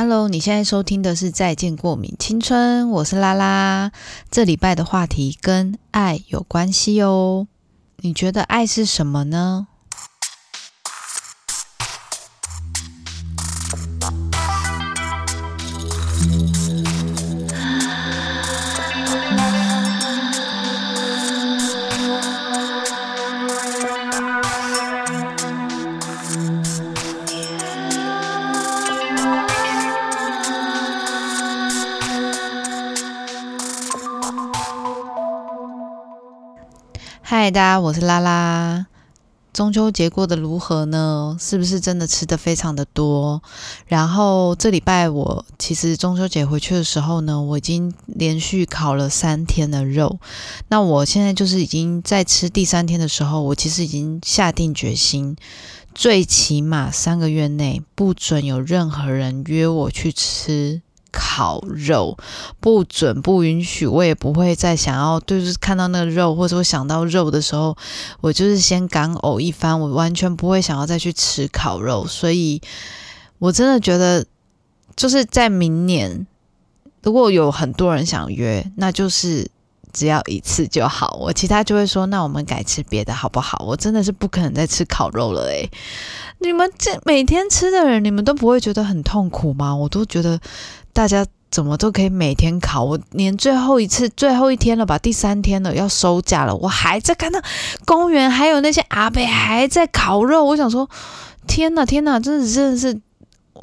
Hello，你现在收听的是《再见过敏青春》，我是拉拉。这礼拜的话题跟爱有关系哦。你觉得爱是什么呢？大家，我是拉拉。中秋节过得如何呢？是不是真的吃的非常的多？然后这礼拜我其实中秋节回去的时候呢，我已经连续烤了三天的肉。那我现在就是已经在吃第三天的时候，我其实已经下定决心，最起码三个月内不准有任何人约我去吃。烤肉不准不允许，我也不会再想要，就是看到那个肉，或者我想到肉的时候，我就是先干呕一番，我完全不会想要再去吃烤肉。所以，我真的觉得，就是在明年，如果有很多人想约，那就是只要一次就好。我其他就会说，那我们改吃别的好不好？我真的是不可能再吃烤肉了诶。你们这每天吃的人，你们都不会觉得很痛苦吗？我都觉得。大家怎么都可以每天烤，我连最后一次最后一天了吧，第三天了要收假了，我还在看到公园还有那些阿伯还在烤肉，我想说天呐天呐，真的真的是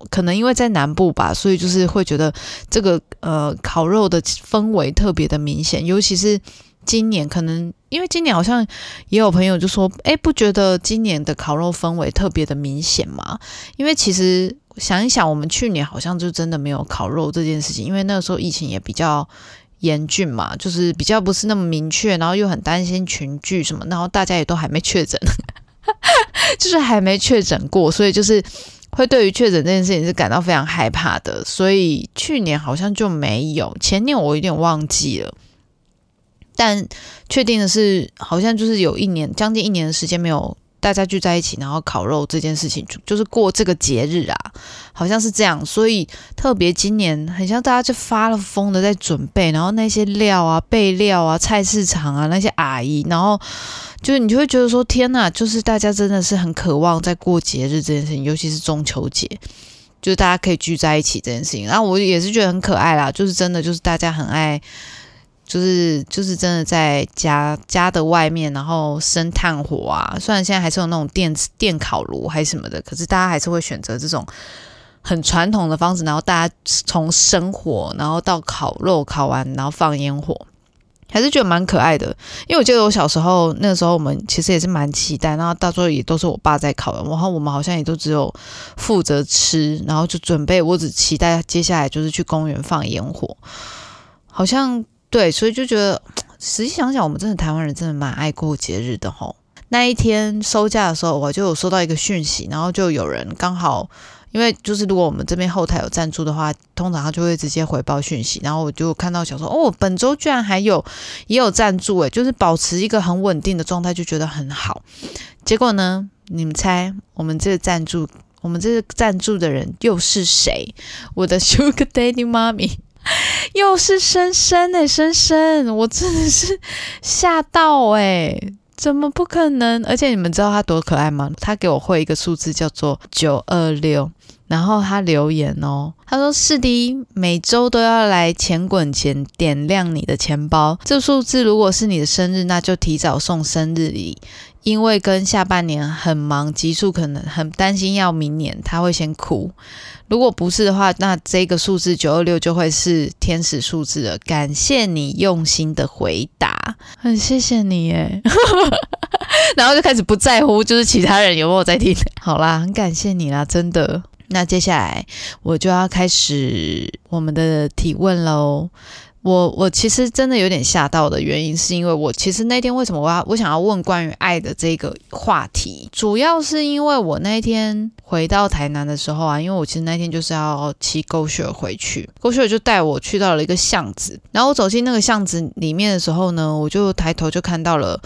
可能因为在南部吧，所以就是会觉得这个呃烤肉的氛围特别的明显，尤其是今年可能因为今年好像也有朋友就说，哎，不觉得今年的烤肉氛围特别的明显吗？因为其实。想一想，我们去年好像就真的没有烤肉这件事情，因为那个时候疫情也比较严峻嘛，就是比较不是那么明确，然后又很担心群聚什么，然后大家也都还没确诊，就是还没确诊过，所以就是会对于确诊这件事情是感到非常害怕的，所以去年好像就没有，前年我有点忘记了，但确定的是，好像就是有一年将近一年的时间没有。大家聚在一起，然后烤肉这件事情，就就是过这个节日啊，好像是这样。所以特别今年，很像大家就发了疯的在准备，然后那些料啊、备料啊、菜市场啊那些阿姨，然后就是你就会觉得说，天呐，就是大家真的是很渴望在过节日这件事情，尤其是中秋节，就是大家可以聚在一起这件事情。然后我也是觉得很可爱啦，就是真的就是大家很爱。就是就是真的在家家的外面，然后生炭火啊。虽然现在还是有那种电电烤炉还是什么的，可是大家还是会选择这种很传统的方式。然后大家从生火，然后到烤肉，烤完然后放烟火，还是觉得蛮可爱的。因为我记得我小时候那个时候，我们其实也是蛮期待。然后到最后也都是我爸在烤，然后我们好像也都只有负责吃，然后就准备。我只期待接下来就是去公园放烟火，好像。对，所以就觉得，实际想想，我们真的台湾人真的蛮爱过节日的吼。那一天收假的时候，我就有收到一个讯息，然后就有人刚好，因为就是如果我们这边后台有赞助的话，通常他就会直接回报讯息。然后我就看到想说，哦，本周居然还有也有赞助诶，就是保持一个很稳定的状态，就觉得很好。结果呢，你们猜我们这个赞助，我们这个赞助的人又是谁？我的 Sugar Daddy 妈咪。又是深深哎，深深，我真的是吓到哎，怎么不可能？而且你们知道他多可爱吗？他给我会一个数字叫做九二六，然后他留言哦，他说是的，每周都要来钱滚钱，点亮你的钱包。这数字如果是你的生日，那就提早送生日礼。因为跟下半年很忙，急速可能很担心要明年，他会先哭。如果不是的话，那这个数字九二六就会是天使数字了。感谢你用心的回答，很谢谢你耶。然后就开始不在乎，就是其他人有没有在听。好啦，很感谢你啦，真的。那接下来我就要开始我们的提问喽。我我其实真的有点吓到的原因，是因为我其实那天为什么我要我想要问关于爱的这个话题，主要是因为我那天回到台南的时候啊，因为我其实那天就是要骑狗血回去，狗血就带我去到了一个巷子，然后我走进那个巷子里面的时候呢，我就抬头就看到了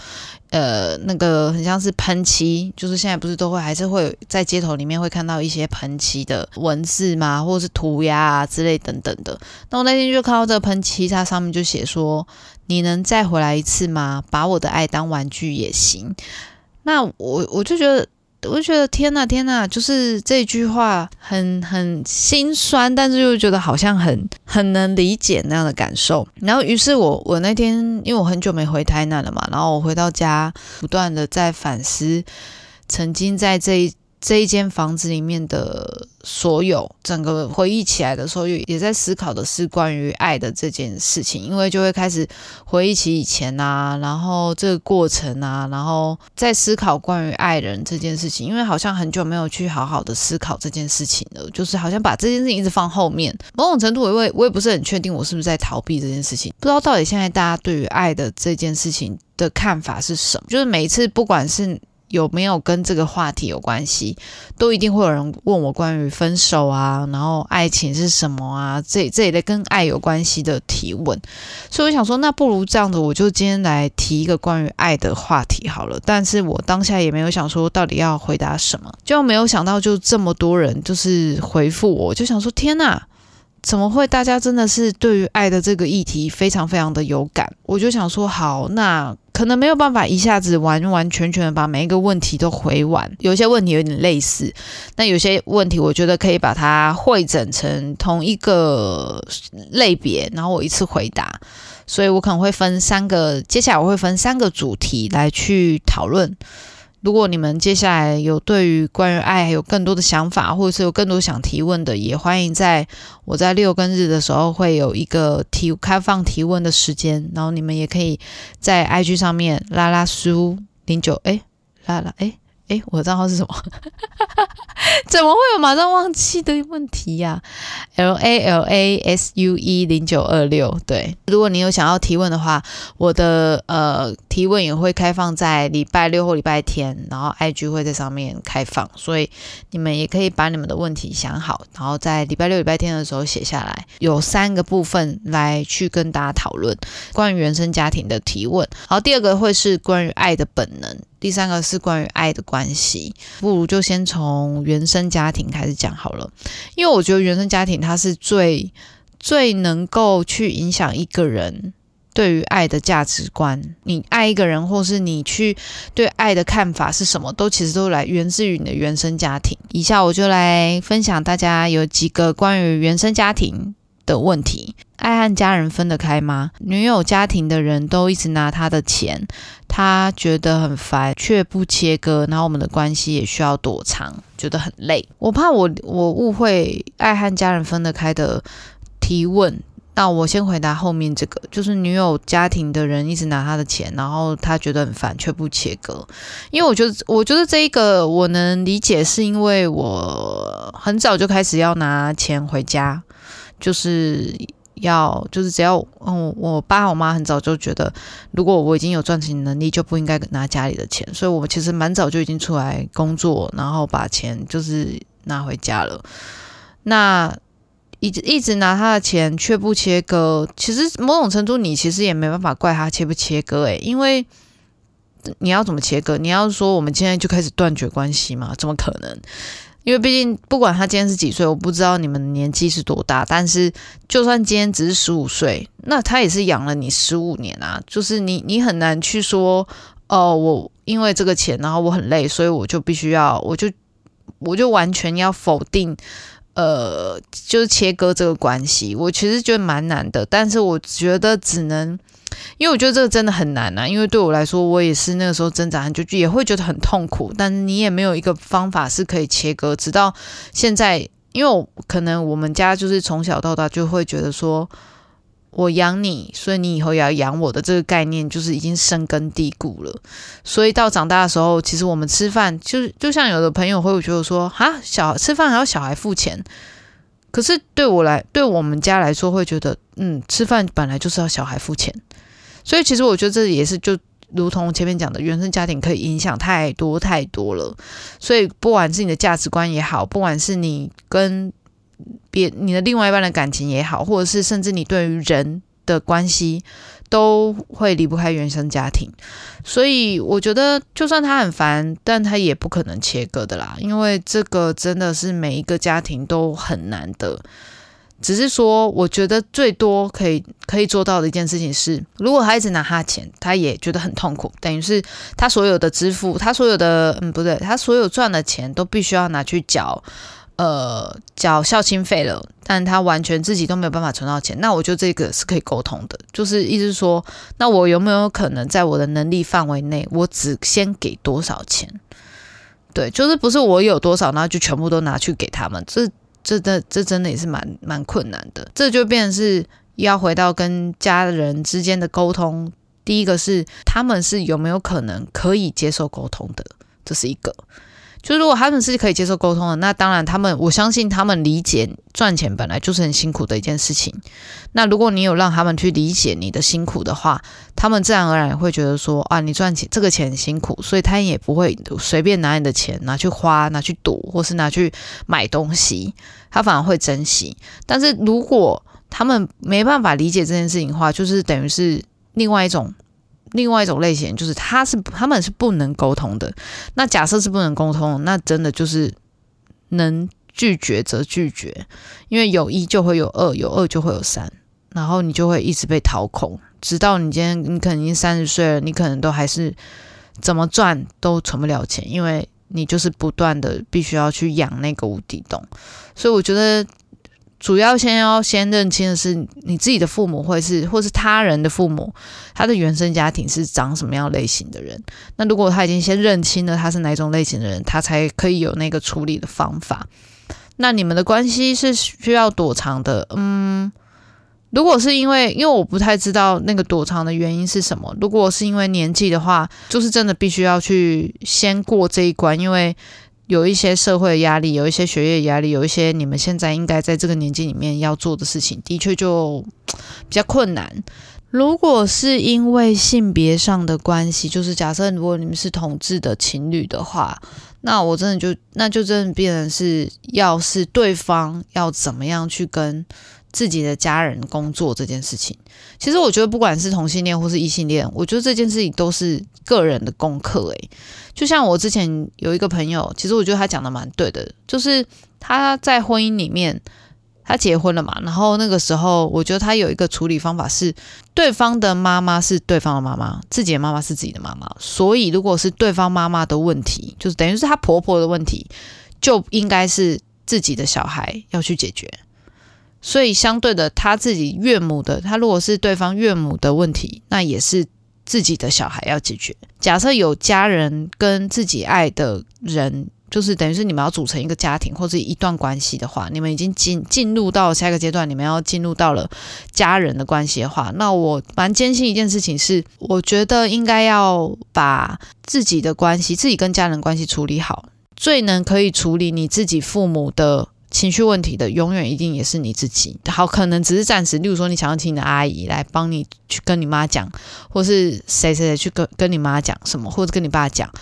呃，那个很像是喷漆，就是现在不是都会还是会在街头里面会看到一些喷漆的文字嘛，或者是涂鸦啊之类等等的。那我那天就看到这个喷漆，它上面就写说：“你能再回来一次吗？把我的爱当玩具也行。”那我我就觉得。我就觉得天呐天呐，就是这句话很很心酸，但是又觉得好像很很能理解那样的感受。然后，于是我我那天因为我很久没回台南了嘛，然后我回到家，不断的在反思曾经在这一。这一间房子里面的所有，整个回忆起来的时候，也也在思考的是关于爱的这件事情，因为就会开始回忆起以前啊，然后这个过程啊，然后在思考关于爱人这件事情，因为好像很久没有去好好的思考这件事情了，就是好像把这件事情一直放后面，某种程度我也我也不是很确定我是不是在逃避这件事情，不知道到底现在大家对于爱的这件事情的看法是什么，就是每一次不管是。有没有跟这个话题有关系？都一定会有人问我关于分手啊，然后爱情是什么啊？这这一类跟爱有关系的提问。所以我想说，那不如这样子，我就今天来提一个关于爱的话题好了。但是我当下也没有想说到底要回答什么，就没有想到就这么多人就是回复我，就想说天哪！怎么会？大家真的是对于爱的这个议题非常非常的有感。我就想说，好，那可能没有办法一下子完完全全的把每一个问题都回完。有些问题有点类似，那有些问题我觉得可以把它汇整成同一个类别，然后我一次回答。所以我可能会分三个，接下来我会分三个主题来去讨论。如果你们接下来有对于关于爱有更多的想法，或者是有更多想提问的，也欢迎在我在六跟日的时候会有一个提开放提问的时间，然后你们也可以在 IG 上面拉拉苏零九哎拉拉哎。哎，我的账号是什么？怎么会有马上忘记的问题呀？L A L A S U E 零九二六。对，如果你有想要提问的话，我的呃提问也会开放在礼拜六或礼拜天，然后 IG 会在上面开放，所以你们也可以把你们的问题想好，然后在礼拜六、礼拜天的时候写下来。有三个部分来去跟大家讨论关于原生家庭的提问。好，第二个会是关于爱的本能。第三个是关于爱的关系，不如就先从原生家庭开始讲好了，因为我觉得原生家庭它是最最能够去影响一个人对于爱的价值观。你爱一个人，或是你去对爱的看法是什么，都其实都来源自于你的原生家庭。以下我就来分享大家有几个关于原生家庭。的问题，爱和家人分得开吗？女友家庭的人都一直拿他的钱，他觉得很烦，却不切割，然后我们的关系也需要躲藏，觉得很累。我怕我我误会爱和家人分得开的提问，那我先回答后面这个，就是女友家庭的人一直拿他的钱，然后他觉得很烦，却不切割。因为我觉得，我觉得这一个我能理解，是因为我很早就开始要拿钱回家。就是要，就是只要，嗯，我爸我妈很早就觉得，如果我已经有赚钱能力，就不应该拿家里的钱，所以我其实蛮早就已经出来工作，然后把钱就是拿回家了。那一直 一直拿他的钱却不切割，其实某种程度你其实也没办法怪他切不切割，诶，因为你要怎么切割？你要说我们现在就开始断绝关系吗？怎么可能？因为毕竟，不管他今天是几岁，我不知道你们年纪是多大。但是，就算今天只是十五岁，那他也是养了你十五年啊。就是你，你很难去说，哦，我因为这个钱，然后我很累，所以我就必须要，我就，我就完全要否定，呃，就是切割这个关系。我其实觉得蛮难的，但是我觉得只能。因为我觉得这个真的很难啊，因为对我来说，我也是那个时候挣扎很久，也会觉得很痛苦。但是你也没有一个方法是可以切割，直到现在，因为我可能我们家就是从小到大就会觉得说，我养你，所以你以后也要养我的这个概念，就是已经深根蒂固了。所以到长大的时候，其实我们吃饭，就是就像有的朋友会觉得说，哈，小吃饭还要小孩付钱。可是对我来，对我们家来说，会觉得，嗯，吃饭本来就是要小孩付钱。所以其实我觉得这也是就如同前面讲的，原生家庭可以影响太多太多了。所以不管是你的价值观也好，不管是你跟别你的另外一半的感情也好，或者是甚至你对于人。的关系都会离不开原生家庭，所以我觉得就算他很烦，但他也不可能切割的啦，因为这个真的是每一个家庭都很难的。只是说，我觉得最多可以可以做到的一件事情是，如果他一直拿他钱，他也觉得很痛苦，等于是他所有的支付，他所有的嗯不对，他所有赚的钱都必须要拿去缴呃缴孝亲费了，但他完全自己都没有办法存到钱。那我觉得这个是可以沟通的，就是意思说，那我有没有可能在我的能力范围内，我只先给多少钱？对，就是不是我有多少，然后就全部都拿去给他们，这。这的这真的也是蛮蛮困难的，这就变成是要回到跟家人之间的沟通。第一个是他们是有没有可能可以接受沟通的，这是一个。就如果他们是可以接受沟通的，那当然他们，我相信他们理解赚钱本来就是很辛苦的一件事情。那如果你有让他们去理解你的辛苦的话，他们自然而然也会觉得说啊，你赚钱这个钱辛苦，所以他也不会随便拿你的钱拿去花、拿去赌，或是拿去买东西，他反而会珍惜。但是如果他们没办法理解这件事情的话，就是等于是另外一种。另外一种类型就是他是他们是不能沟通的。那假设是不能沟通，那真的就是能拒绝则拒绝，因为有一就会有二，有二就会有三，然后你就会一直被掏空，直到你今天你可能已经三十岁了，你可能都还是怎么赚都存不了钱，因为你就是不断的必须要去养那个无底洞。所以我觉得。主要先要先认清的是你自己的父母，或是或是他人的父母，他的原生家庭是长什么样类型的人。那如果他已经先认清了他是哪种类型的人，他才可以有那个处理的方法。那你们的关系是需要躲藏的，嗯，如果是因为因为我不太知道那个躲藏的原因是什么。如果是因为年纪的话，就是真的必须要去先过这一关，因为。有一些社会压力，有一些学业压力，有一些你们现在应该在这个年纪里面要做的事情，的确就比较困难。如果是因为性别上的关系，就是假设如果你们是同志的情侣的话，那我真的就那就真的变成是要是对方要怎么样去跟。自己的家人工作这件事情，其实我觉得不管是同性恋或是异性恋，我觉得这件事情都是个人的功课。诶，就像我之前有一个朋友，其实我觉得他讲的蛮对的，就是他在婚姻里面，他结婚了嘛，然后那个时候，我觉得他有一个处理方法是，对方的妈妈是对方的妈妈，自己的妈妈是自己的妈妈，所以如果是对方妈妈的问题，就是等于是他婆婆的问题，就应该是自己的小孩要去解决。所以，相对的，他自己岳母的，他如果是对方岳母的问题，那也是自己的小孩要解决。假设有家人跟自己爱的人，就是等于是你们要组成一个家庭或者一段关系的话，你们已经进进入到下一个阶段，你们要进入到了家人的关系的话，那我蛮坚信一件事情是，我觉得应该要把自己的关系，自己跟家人关系处理好，最能可以处理你自己父母的。情绪问题的永远一定也是你自己，好，可能只是暂时。例如说，你想要请你的阿姨来帮你去跟你妈讲，或是谁谁谁去跟跟你妈讲什么，或者跟你爸讲，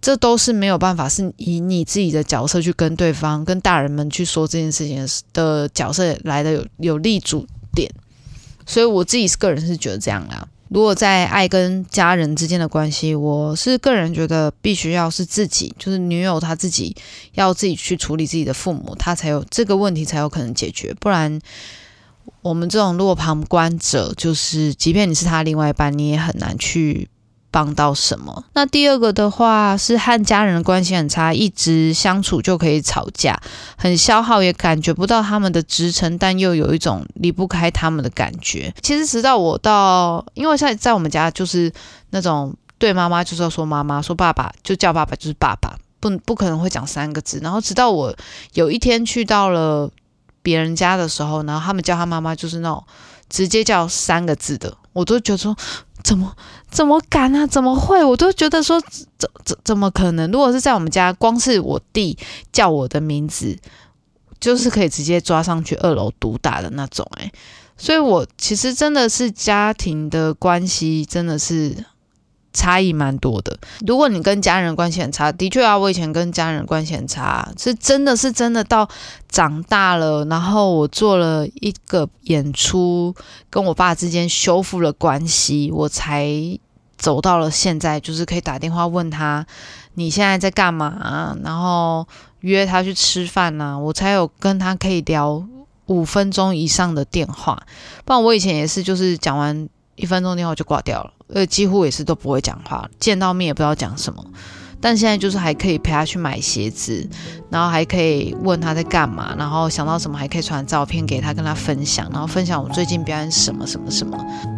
这都是没有办法是以你自己的角色去跟对方、跟大人们去说这件事情的角色来的有有立足点。所以我自己是个人是觉得这样啊。如果在爱跟家人之间的关系，我是个人觉得必须要是自己，就是女友她自己要自己去处理自己的父母，她才有这个问题才有可能解决，不然我们这种落旁观者，就是即便你是他另外一半，你也很难去。帮到什么？那第二个的话是和家人的关系很差，一直相处就可以吵架，很消耗，也感觉不到他们的支撑，但又有一种离不开他们的感觉。其实直到我到，因为在在我们家就是那种对妈妈就是要说妈妈，说爸爸就叫爸爸就是爸爸，不不可能会讲三个字。然后直到我有一天去到了别人家的时候，然后他们叫他妈妈就是那种直接叫三个字的，我都觉得说。怎么怎么敢啊？怎么会？我都觉得说怎怎怎么可能？如果是在我们家，光是我弟叫我的名字，就是可以直接抓上去二楼毒打的那种。诶，所以我其实真的是家庭的关系，真的是差异蛮多的。如果你跟家人关系很差，的确啊，我以前跟家人关系很差，是真的是真的到长大了，然后我做了一个演出，跟我爸之间修复了关系，我才走到了现在，就是可以打电话问他你现在在干嘛，然后约他去吃饭呐，我才有跟他可以聊五分钟以上的电话，不然我以前也是，就是讲完一分钟电话就挂掉了。呃，几乎也是都不会讲话，见到面也不知道讲什么。但现在就是还可以陪他去买鞋子，然后还可以问他在干嘛，然后想到什么还可以传照片给他，跟他分享，然后分享我最近表演什么什么什么。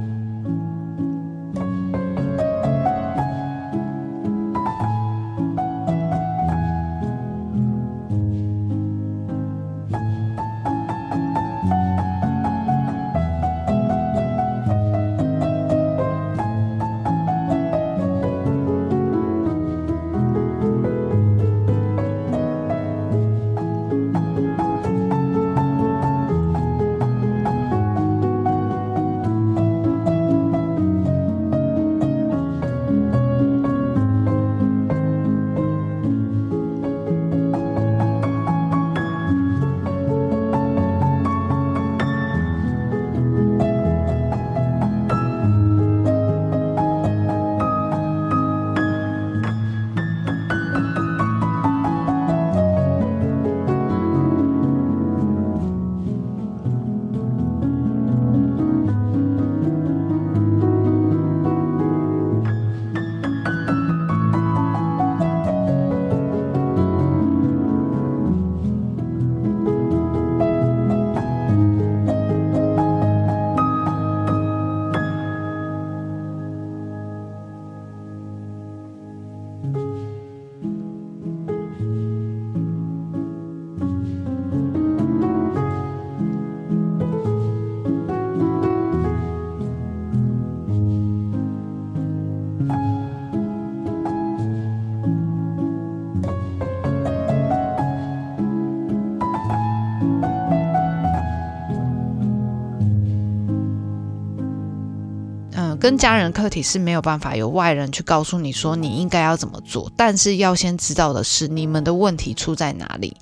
跟家人课题是没有办法有外人去告诉你说你应该要怎么做，但是要先知道的是你们的问题出在哪里，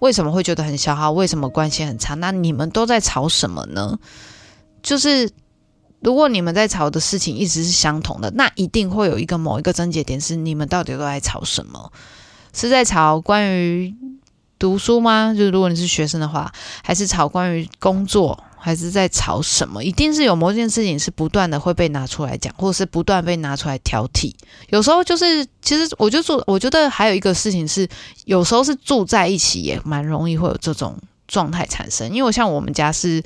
为什么会觉得很消耗，为什么关系很差？那你们都在吵什么呢？就是如果你们在吵的事情一直是相同的，那一定会有一个某一个症结点是你们到底都在吵什么？是在吵关于读书吗？就是如果你是学生的话，还是吵关于工作？还是在吵什么？一定是有某件事情是不断的会被拿出来讲，或者是不断被拿出来挑剔。有时候就是，其实我就住，我觉得还有一个事情是，有时候是住在一起也蛮容易会有这种状态产生。因为像我们家是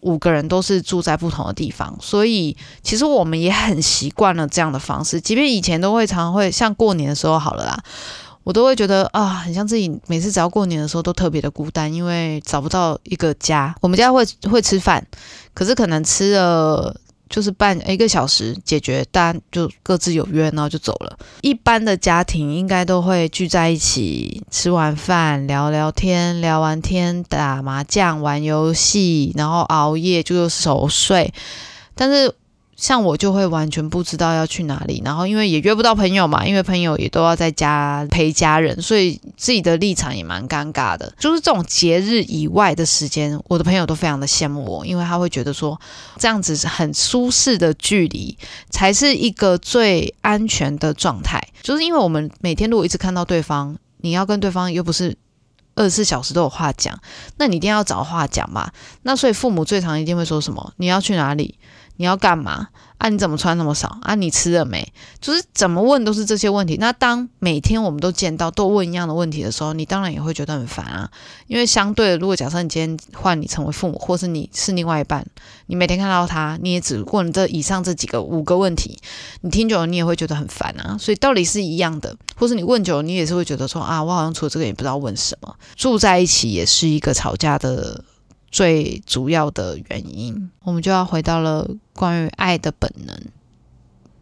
五个人都是住在不同的地方，所以其实我们也很习惯了这样的方式。即便以前都会常会像过年的时候好了啦。我都会觉得啊，很像自己每次只要过年的时候都特别的孤单，因为找不到一个家。我们家会会吃饭，可是可能吃了就是半一个小时解决，大家就各自有约，然后就走了。一般的家庭应该都会聚在一起，吃完饭聊聊天，聊完天打麻将、玩游戏，然后熬夜就熟睡。但是。像我就会完全不知道要去哪里，然后因为也约不到朋友嘛，因为朋友也都要在家陪家人，所以自己的立场也蛮尴尬的。就是这种节日以外的时间，我的朋友都非常的羡慕我，因为他会觉得说这样子很舒适的距离才是一个最安全的状态。就是因为我们每天如果一直看到对方，你要跟对方又不是二十四小时都有话讲，那你一定要找话讲嘛。那所以父母最常一定会说什么？你要去哪里？你要干嘛啊？你怎么穿那么少啊？你吃了没？就是怎么问都是这些问题。那当每天我们都见到都问一样的问题的时候，你当然也会觉得很烦啊。因为相对的，如果假设你今天换你成为父母，或是你是另外一半，你每天看到他，你也只问这以上这几个五个问题，你听久了你也会觉得很烦啊。所以道理是一样的，或是你问久了，你也是会觉得说啊，我好像除了这个也不知道问什么。住在一起也是一个吵架的。最主要的原因，我们就要回到了关于爱的本能。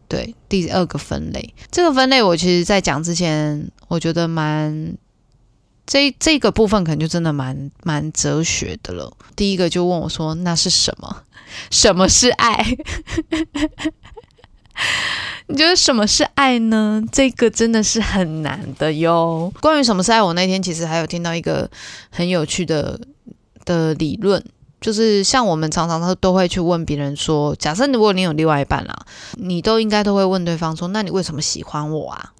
对，第二个分类，这个分类我其实在讲之前，我觉得蛮这这个部分可能就真的蛮蛮哲学的了。第一个就问我说：“那是什么？什么是爱？” 你觉得什么是爱呢？这个真的是很难的哟。关于什么是爱，我那天其实还有听到一个很有趣的的理论，就是像我们常常都都会去问别人说，假设如果你有另外一半啦，你都应该都会问对方说，那你为什么喜欢我啊？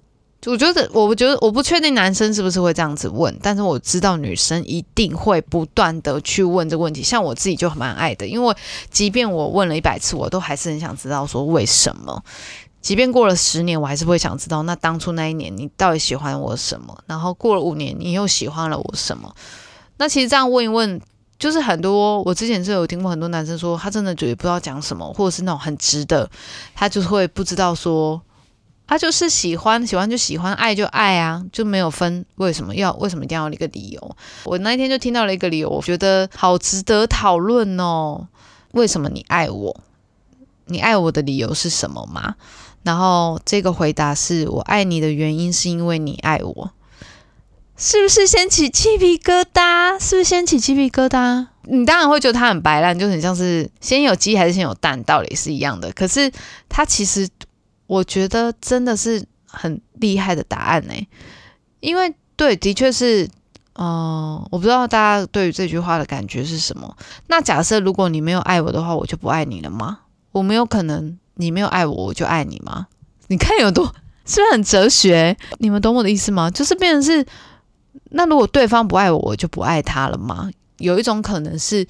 我觉得，我觉得我不确定男生是不是会这样子问，但是我知道女生一定会不断的去问这个问题。像我自己就蛮爱的，因为即便我问了一百次，我都还是很想知道说为什么。即便过了十年，我还是会想知道，那当初那一年你到底喜欢我什么？然后过了五年，你又喜欢了我什么？那其实这样问一问，就是很多我之前是有听过很多男生说，他真的觉得不知道讲什么，或者是那种很直的，他就会不知道说。他就是喜欢，喜欢就喜欢，爱就爱啊，就没有分为什么要，为什么一定要一个理由。我那一天就听到了一个理由，我觉得好值得讨论哦。为什么你爱我？你爱我的理由是什么吗？然后这个回答是我爱你的原因是因为你爱我，是不是掀起鸡皮疙瘩？是不是掀起鸡皮疙瘩？你当然会觉得它很白烂，就很像是先有鸡还是先有蛋，道理是一样的。可是它其实。我觉得真的是很厉害的答案呢，因为对，的确是，嗯，我不知道大家对于这句话的感觉是什么。那假设如果你没有爱我的话，我就不爱你了吗？我没有可能，你没有爱我，我就爱你吗？你看有多是不是很哲学？你们懂我的意思吗？就是变成是，那如果对方不爱我，我就不爱他了吗？有一种可能是，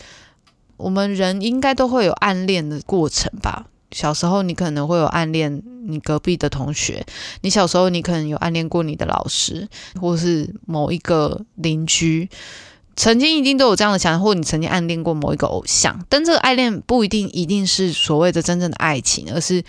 我们人应该都会有暗恋的过程吧。小时候你可能会有暗恋你隔壁的同学，你小时候你可能有暗恋过你的老师，或是某一个邻居，曾经一定都有这样的想法，或你曾经暗恋过某一个偶像。但这个爱恋不一定一定是所谓的真正的爱情，而是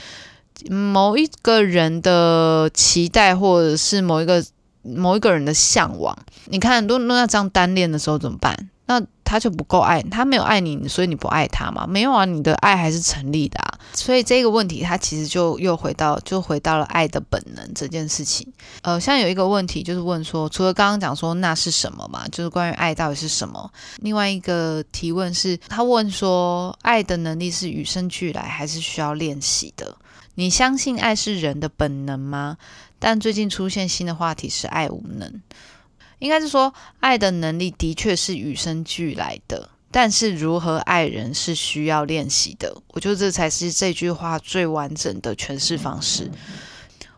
某一个人的期待，或者是某一个某一个人的向往。你看，如果那这样单恋的时候怎么办？那他就不够爱，他没有爱你，所以你不爱他吗？没有啊，你的爱还是成立的啊。所以这个问题，他其实就又回到，就回到了爱的本能这件事情。呃，像有一个问题，就是问说，除了刚刚讲说那是什么嘛，就是关于爱到底是什么？另外一个提问是，他问说，爱的能力是与生俱来，还是需要练习的？你相信爱是人的本能吗？但最近出现新的话题是爱无能。应该是说，爱的能力的确是与生俱来的，但是如何爱人是需要练习的。我觉得这才是这句话最完整的诠释方式。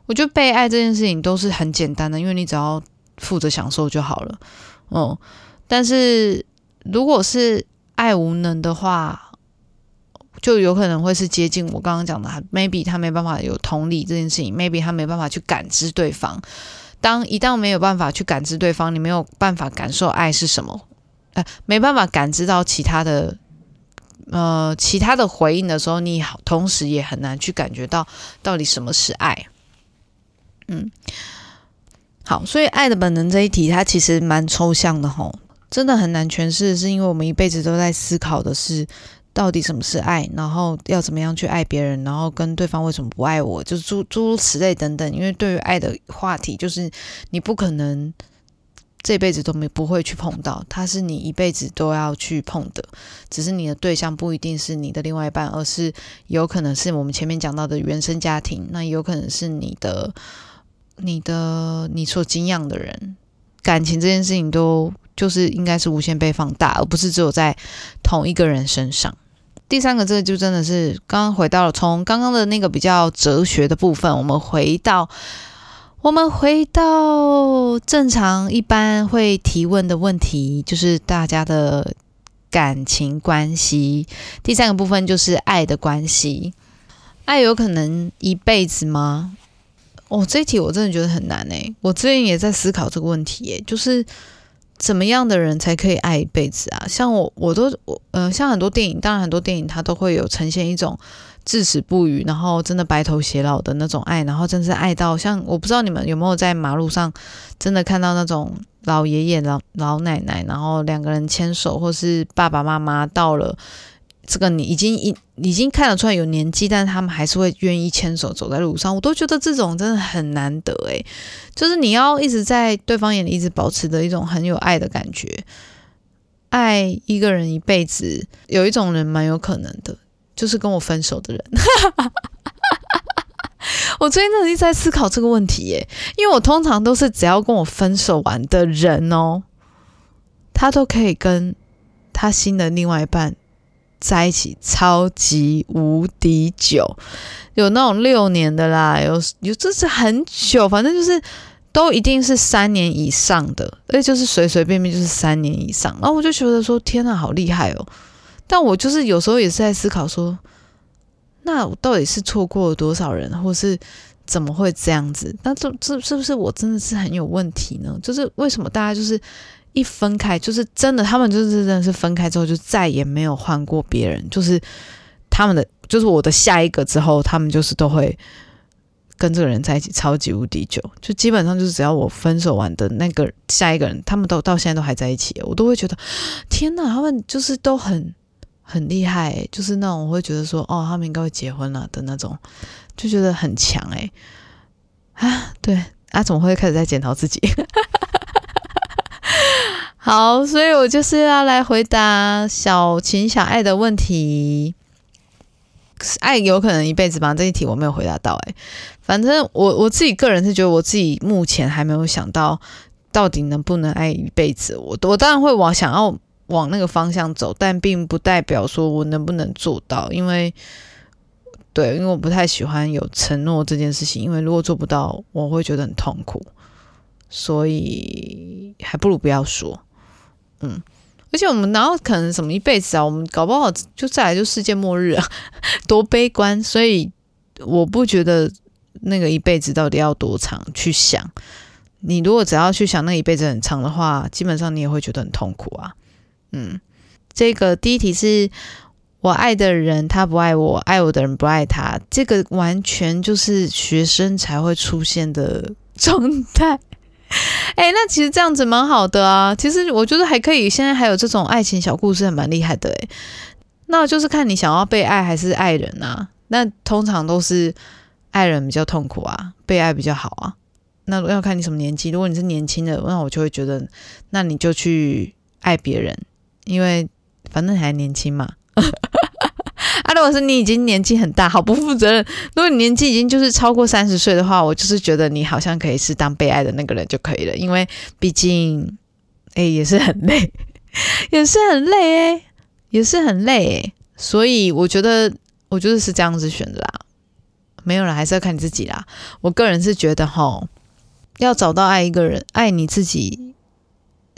我觉得被爱这件事情都是很简单的，因为你只要负责享受就好了。嗯，但是如果是爱无能的话，就有可能会是接近我刚刚讲的，maybe 他没办法有同理这件事情，maybe 他没办法去感知对方。当一旦没有办法去感知对方，你没有办法感受爱是什么，呃，没办法感知到其他的，呃，其他的回应的时候，你同时也很难去感觉到到底什么是爱。嗯，好，所以爱的本能这一题，它其实蛮抽象的吼，真的很难诠释，是因为我们一辈子都在思考的是。到底什么是爱？然后要怎么样去爱别人？然后跟对方为什么不爱我？就是诸诸如此类等等。因为对于爱的话题，就是你不可能这辈子都没不会去碰到，它是你一辈子都要去碰的。只是你的对象不一定是你的另外一半，而是有可能是我们前面讲到的原生家庭，那有可能是你的、你的、你所敬仰的人。感情这件事情都就是应该是无限被放大，而不是只有在同一个人身上。第三个，这个就真的是刚刚回到了从刚刚的那个比较哲学的部分，我们回到我们回到正常一般会提问的问题，就是大家的感情关系。第三个部分就是爱的关系，爱有可能一辈子吗？哦，这一题我真的觉得很难诶。我最近也在思考这个问题，诶，就是怎么样的人才可以爱一辈子啊？像我，我都我呃，像很多电影，当然很多电影它都会有呈现一种至死不渝，然后真的白头偕老的那种爱，然后真是爱到像我不知道你们有没有在马路上真的看到那种老爷爷、老老奶奶，然后两个人牵手，或是爸爸妈妈到了。这个你已经已已经看得出来有年纪，但是他们还是会愿意牵手走在路上，我都觉得这种真的很难得诶，就是你要一直在对方眼里一直保持着一种很有爱的感觉，爱一个人一辈子，有一种人蛮有可能的，就是跟我分手的人。我最近真的一直在思考这个问题耶，因为我通常都是只要跟我分手完的人哦，他都可以跟他新的另外一半在一起超级无敌久，有那种六年的啦，有有这是很久，反正就是都一定是三年以上的，而且就是随随便便就是三年以上，然后我就觉得说天呐，好厉害哦！但我就是有时候也是在思考说。那我到底是错过了多少人，或是怎么会这样子？那这这是不是我真的是很有问题呢？就是为什么大家就是一分开，就是真的他们就是真的是分开之后就再也没有换过别人，就是他们的就是我的下一个之后，他们就是都会跟这个人在一起超级无敌久，就基本上就是只要我分手完的那个下一个人，他们都到现在都还在一起，我都会觉得天哪，他们就是都很。很厉害，就是那种我会觉得说，哦，他们应该会结婚了的那种，就觉得很强哎啊，对啊，怎么会开始在检讨自己？好，所以我就是要来回答小情小爱的问题。爱有可能一辈子吗？这一题我没有回答到哎。反正我我自己个人是觉得，我自己目前还没有想到到底能不能爱一辈子。我我当然会往想要。往那个方向走，但并不代表说我能不能做到，因为对，因为我不太喜欢有承诺这件事情，因为如果做不到，我会觉得很痛苦，所以还不如不要说。嗯，而且我们哪有可能什么一辈子啊？我们搞不好就再来就世界末日啊，多悲观！所以我不觉得那个一辈子到底要多长去想。你如果只要去想那一辈子很长的话，基本上你也会觉得很痛苦啊。嗯，这个第一题是我爱的人他不爱我，爱我的人不爱他，这个完全就是学生才会出现的状态。哎，那其实这样子蛮好的啊。其实我觉得还可以，现在还有这种爱情小故事，还蛮厉害的。哎，那就是看你想要被爱还是爱人啊。那通常都是爱人比较痛苦啊，被爱比较好啊。那要看你什么年纪。如果你是年轻的，那我就会觉得，那你就去爱别人。因为反正还年轻嘛，啊，如果是你已经年纪很大，好不负责任。如果你年纪已经就是超过三十岁的话，我就是觉得你好像可以是当被爱的那个人就可以了，因为毕竟，哎，也是很累，也是很累哎，也是很累哎，所以我觉得，我觉得是这样子选的啦。没有了，还是要看你自己啦。我个人是觉得哈，要找到爱一个人，爱你自己。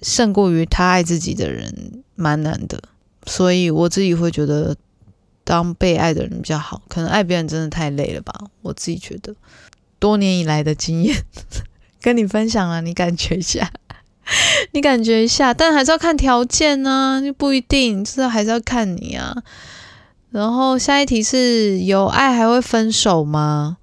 胜过于他爱自己的人蛮难的，所以我自己会觉得当被爱的人比较好。可能爱别人真的太累了吧？我自己觉得，多年以来的经验 跟你分享了，你感觉一下，你感觉一下，但还是要看条件呢，就不一定，就是还是要看你啊。然后下一题是有爱还会分手吗？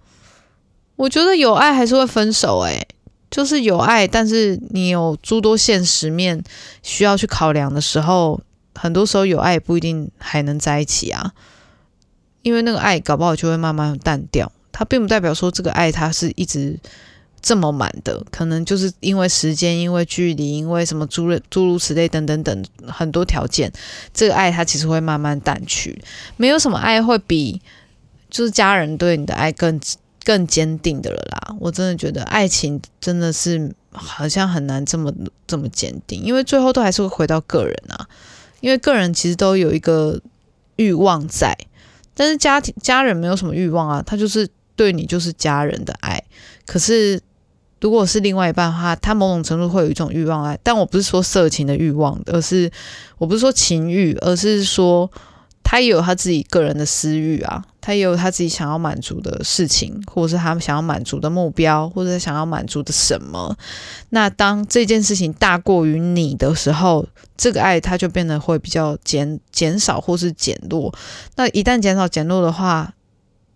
我觉得有爱还是会分手，诶。就是有爱，但是你有诸多现实面需要去考量的时候，很多时候有爱不一定还能在一起啊。因为那个爱搞不好就会慢慢淡掉，它并不代表说这个爱它是一直这么满的，可能就是因为时间、因为距离、因为什么诸诸如此类等等等很多条件，这个爱它其实会慢慢淡去。没有什么爱会比就是家人对你的爱更。更坚定的了啦！我真的觉得爱情真的是好像很难这么这么坚定，因为最后都还是会回到个人啊。因为个人其实都有一个欲望在，但是家庭家人没有什么欲望啊，他就是对你就是家人的爱。可是如果是另外一半的话，他某种程度会有一种欲望爱，但我不是说色情的欲望，而是我不是说情欲，而是说。他也有他自己个人的私欲啊，他也有他自己想要满足的事情，或者是他想要满足的目标，或者想要满足的什么。那当这件事情大过于你的时候，这个爱它就变得会比较减减少或是减弱。那一旦减少减弱的话，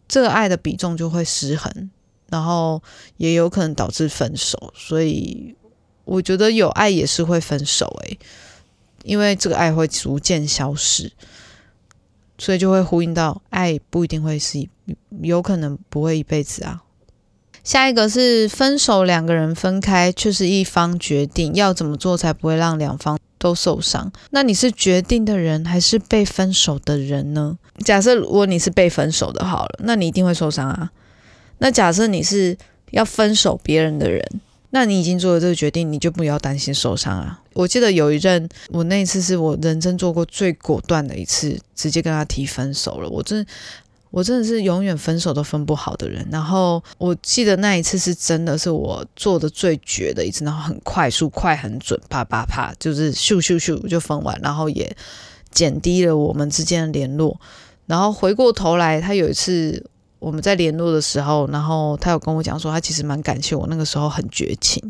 这个爱的比重就会失衡，然后也有可能导致分手。所以我觉得有爱也是会分手诶，因为这个爱会逐渐消失。所以就会呼应到，爱不一定会是，有可能不会一辈子啊。下一个是分手，两个人分开却是一方决定，要怎么做才不会让两方都受伤？那你是决定的人还是被分手的人呢？假设如果你是被分手的，好了，那你一定会受伤啊。那假设你是要分手别人的人，那你已经做了这个决定，你就不要担心受伤啊。我记得有一任，我那一次是我人生做过最果断的一次，直接跟他提分手了。我真，我真的是永远分手都分不好的人。然后我记得那一次是真的是我做的最绝的一次，然后很快速、快很准，啪啪啪，就是咻咻咻就分完，然后也减低了我们之间的联络。然后回过头来，他有一次我们在联络的时候，然后他有跟我讲说，他其实蛮感谢我那个时候很绝情。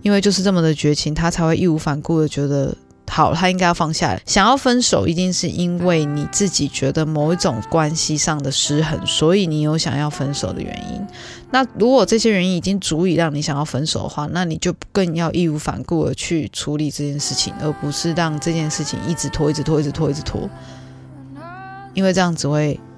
因为就是这么的绝情，他才会义无反顾的觉得好，他应该要放下。想要分手，一定是因为你自己觉得某一种关系上的失衡，所以你有想要分手的原因。那如果这些原因已经足以让你想要分手的话，那你就更要义无反顾的去处理这件事情，而不是让这件事情一直拖、一直拖、一直拖、一直拖。因为这样只会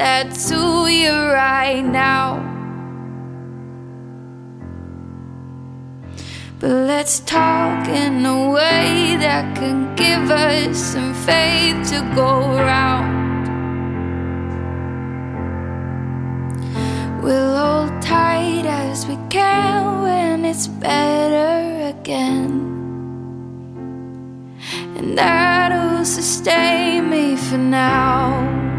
That to you right now? But let's talk in a way that can give us some faith to go around. We'll hold tight as we can when it's better again. And that'll sustain me for now.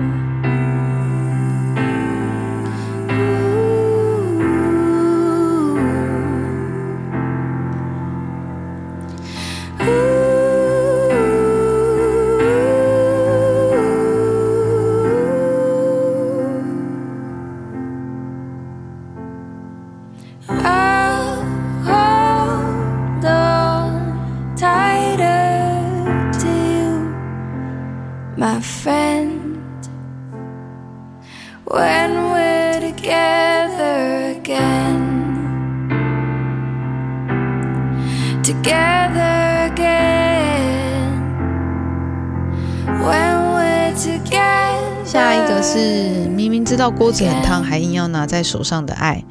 知道锅子很烫，还硬要拿在手上的爱。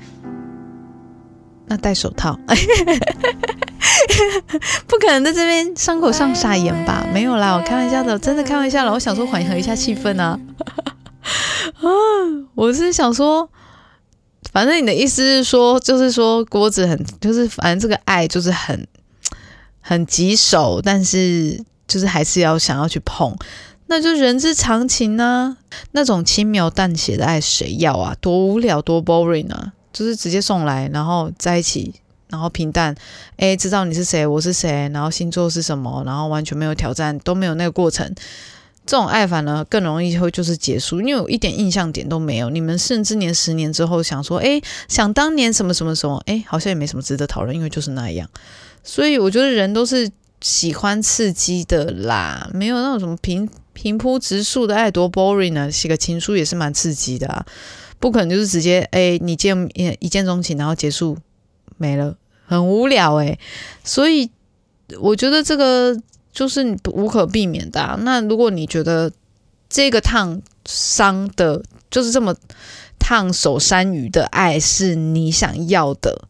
那戴手套，不可能在这边伤口上撒盐吧？没有啦，我开玩笑的，真的开玩笑了。我想说缓和一下气氛啊。啊，我是想说，反正你的意思是说，就是说锅子很，就是反正这个爱就是很。很棘手，但是就是还是要想要去碰，那就人之常情呢。那种轻描淡写的爱谁要啊？多无聊，多 boring 啊！就是直接送来，然后在一起，然后平淡。诶，知道你是谁，我是谁，然后星座是什么，然后完全没有挑战，都没有那个过程。这种爱反而更容易会就是结束，因为我一点印象点都没有。你们甚至年十年之后想说，诶，想当年什么什么什么，诶，好像也没什么值得讨论，因为就是那样。所以我觉得人都是喜欢刺激的啦，没有那种什么平平铺直述的爱多 boring 呢。写个情书也是蛮刺激的啊，不可能就是直接哎你见一见钟情然后结束没了，很无聊哎。所以我觉得这个就是无可避免的。那如果你觉得这个烫伤的，就是这么烫手山芋的爱是你想要的。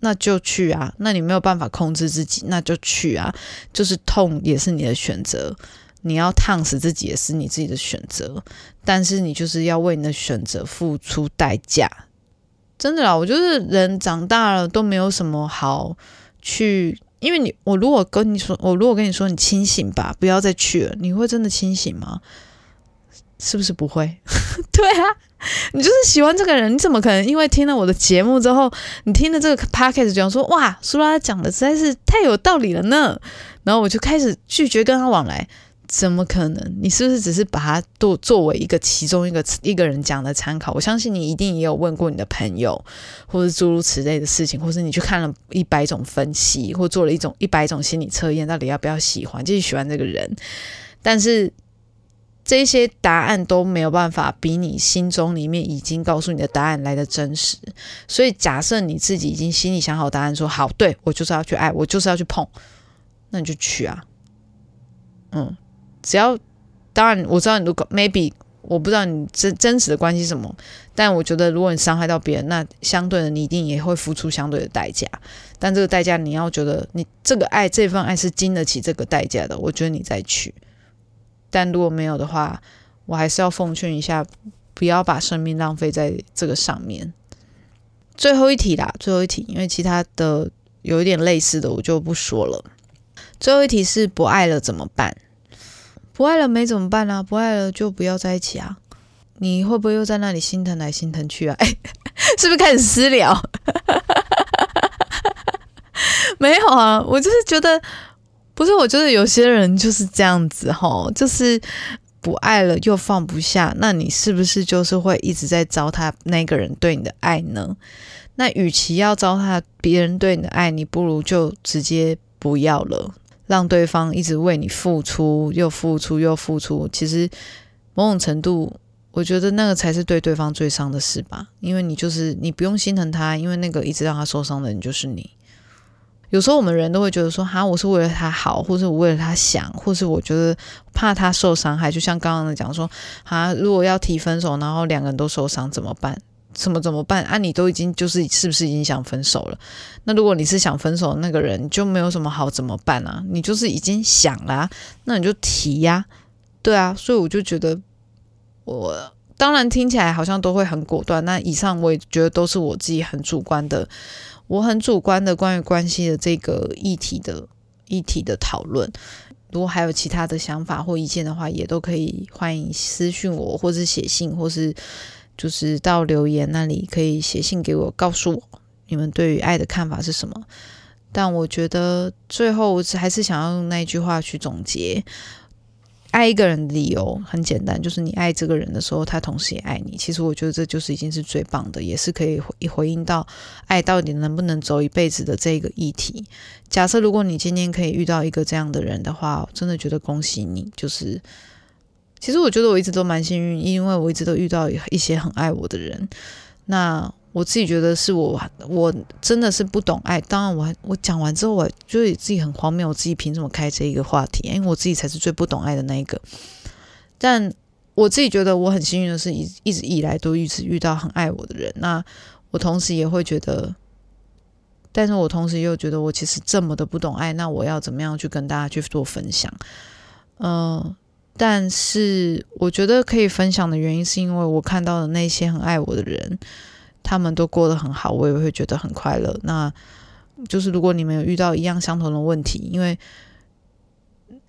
那就去啊！那你没有办法控制自己，那就去啊！就是痛也是你的选择，你要烫死自己也是你自己的选择，但是你就是要为你的选择付出代价。真的啦，我就是人长大了都没有什么好去，因为你我如果跟你说，我如果跟你说你清醒吧，不要再去了，你会真的清醒吗？是不是不会？对啊，你就是喜欢这个人，你怎么可能因为听了我的节目之后，你听了这个 podcast 讲说哇，苏拉讲的实在是太有道理了呢？然后我就开始拒绝跟他往来，怎么可能？你是不是只是把它作作为一个其中一个一个人讲的参考？我相信你一定也有问过你的朋友，或者诸如此类的事情，或是你去看了一百种分析，或做了一种一百种心理测验，到底要不要喜欢，就是喜欢这个人，但是。这些答案都没有办法比你心中里面已经告诉你的答案来的真实。所以，假设你自己已经心里想好答案，说好，对我就是要去爱，我就是要去碰，那你就去啊。嗯，只要当然我知道你如果 maybe 我不知道你真真实的关系什么，但我觉得如果你伤害到别人，那相对的你一定也会付出相对的代价。但这个代价你要觉得你这个爱这份爱是经得起这个代价的，我觉得你再去。但如果没有的话，我还是要奉劝一下，不要把生命浪费在这个上面。最后一题啦，最后一题，因为其他的有一点类似的，我就不说了。最后一题是不爱了怎么办？不爱了没怎么办呢？不爱了就不要在一起啊！你会不会又在那里心疼来心疼去啊？是不是开始私聊？没有啊，我就是觉得。不是，我觉得有些人就是这样子哈，就是不爱了又放不下，那你是不是就是会一直在糟蹋那个人对你的爱呢？那与其要糟蹋别人对你的爱，你不如就直接不要了，让对方一直为你付出，又付出又付出。其实某种程度，我觉得那个才是对对方最伤的事吧，因为你就是你不用心疼他，因为那个一直让他受伤的人就是你。有时候我们人都会觉得说，哈，我是为了他好，或是我为了他想，或是我觉得怕他受伤害。就像刚刚的讲说，哈，如果要提分手，然后两个人都受伤怎么办？怎么怎么办？啊，你都已经就是是不是已经想分手了？那如果你是想分手的那个人，就没有什么好怎么办啊？你就是已经想了，那你就提呀，对啊。所以我就觉得，我当然听起来好像都会很果断。那以上我也觉得都是我自己很主观的。我很主观的关于关系的这个议题的议题的讨论，如果还有其他的想法或意见的话，也都可以欢迎私讯我，或是写信，或是就是到留言那里可以写信给我，告诉我你们对于爱的看法是什么。但我觉得最后我还是想要用那句话去总结。爱一个人的理由很简单，就是你爱这个人的时候，他同时也爱你。其实我觉得这就是已经是最棒的，也是可以回回应到爱到底能不能走一辈子的这个议题。假设如果你今天可以遇到一个这样的人的话，真的觉得恭喜你。就是，其实我觉得我一直都蛮幸运，因为我一直都遇到一些很爱我的人。那我自己觉得是我，我真的是不懂爱。当然，我我讲完之后，我觉得自己很荒谬。我自己凭什么开这一个话题？因为我自己才是最不懂爱的那一个。但我自己觉得我很幸运的是，一一直以来都一直遇到很爱我的人。那我同时也会觉得，但是我同时又觉得我其实这么的不懂爱。那我要怎么样去跟大家去做分享？嗯，但是我觉得可以分享的原因，是因为我看到的那些很爱我的人。他们都过得很好，我也会觉得很快乐。那就是如果你们有遇到一样相同的问题，因为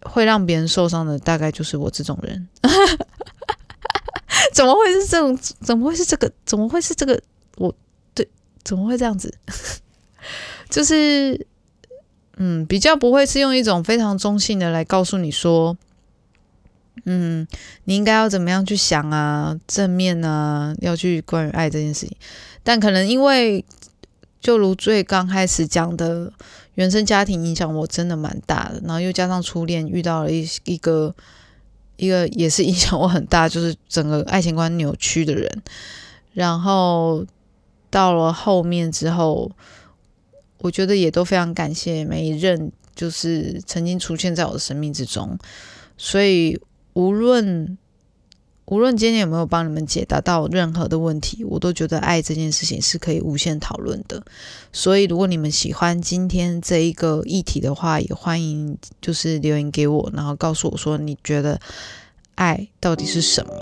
会让别人受伤的，大概就是我这种人。怎么会是这种？怎么会是这个？怎么会是这个？我对，怎么会这样子？就是，嗯，比较不会是用一种非常中性的来告诉你说。嗯，你应该要怎么样去想啊？正面啊，要去关于爱这件事情。但可能因为，就如最刚开始讲的，原生家庭影响我真的蛮大的。然后又加上初恋遇到了一一个一个也是影响我很大，就是整个爱情观扭曲的人。然后到了后面之后，我觉得也都非常感谢每一任，就是曾经出现在我的生命之中，所以。无论无论今天有没有帮你们解答到任何的问题，我都觉得爱这件事情是可以无限讨论的。所以，如果你们喜欢今天这一个议题的话，也欢迎就是留言给我，然后告诉我说你觉得爱到底是什么？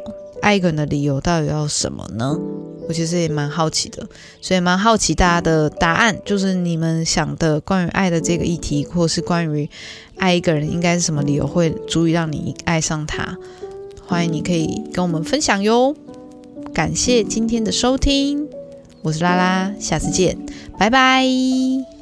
爱一个人的理由到底要什么呢？我其实也蛮好奇的，所以蛮好奇大家的答案，就是你们想的关于爱的这个议题，或是关于爱一个人应该是什么理由会足以让你爱上他？欢迎你可以跟我们分享哟。感谢今天的收听，我是拉拉，下次见，拜拜。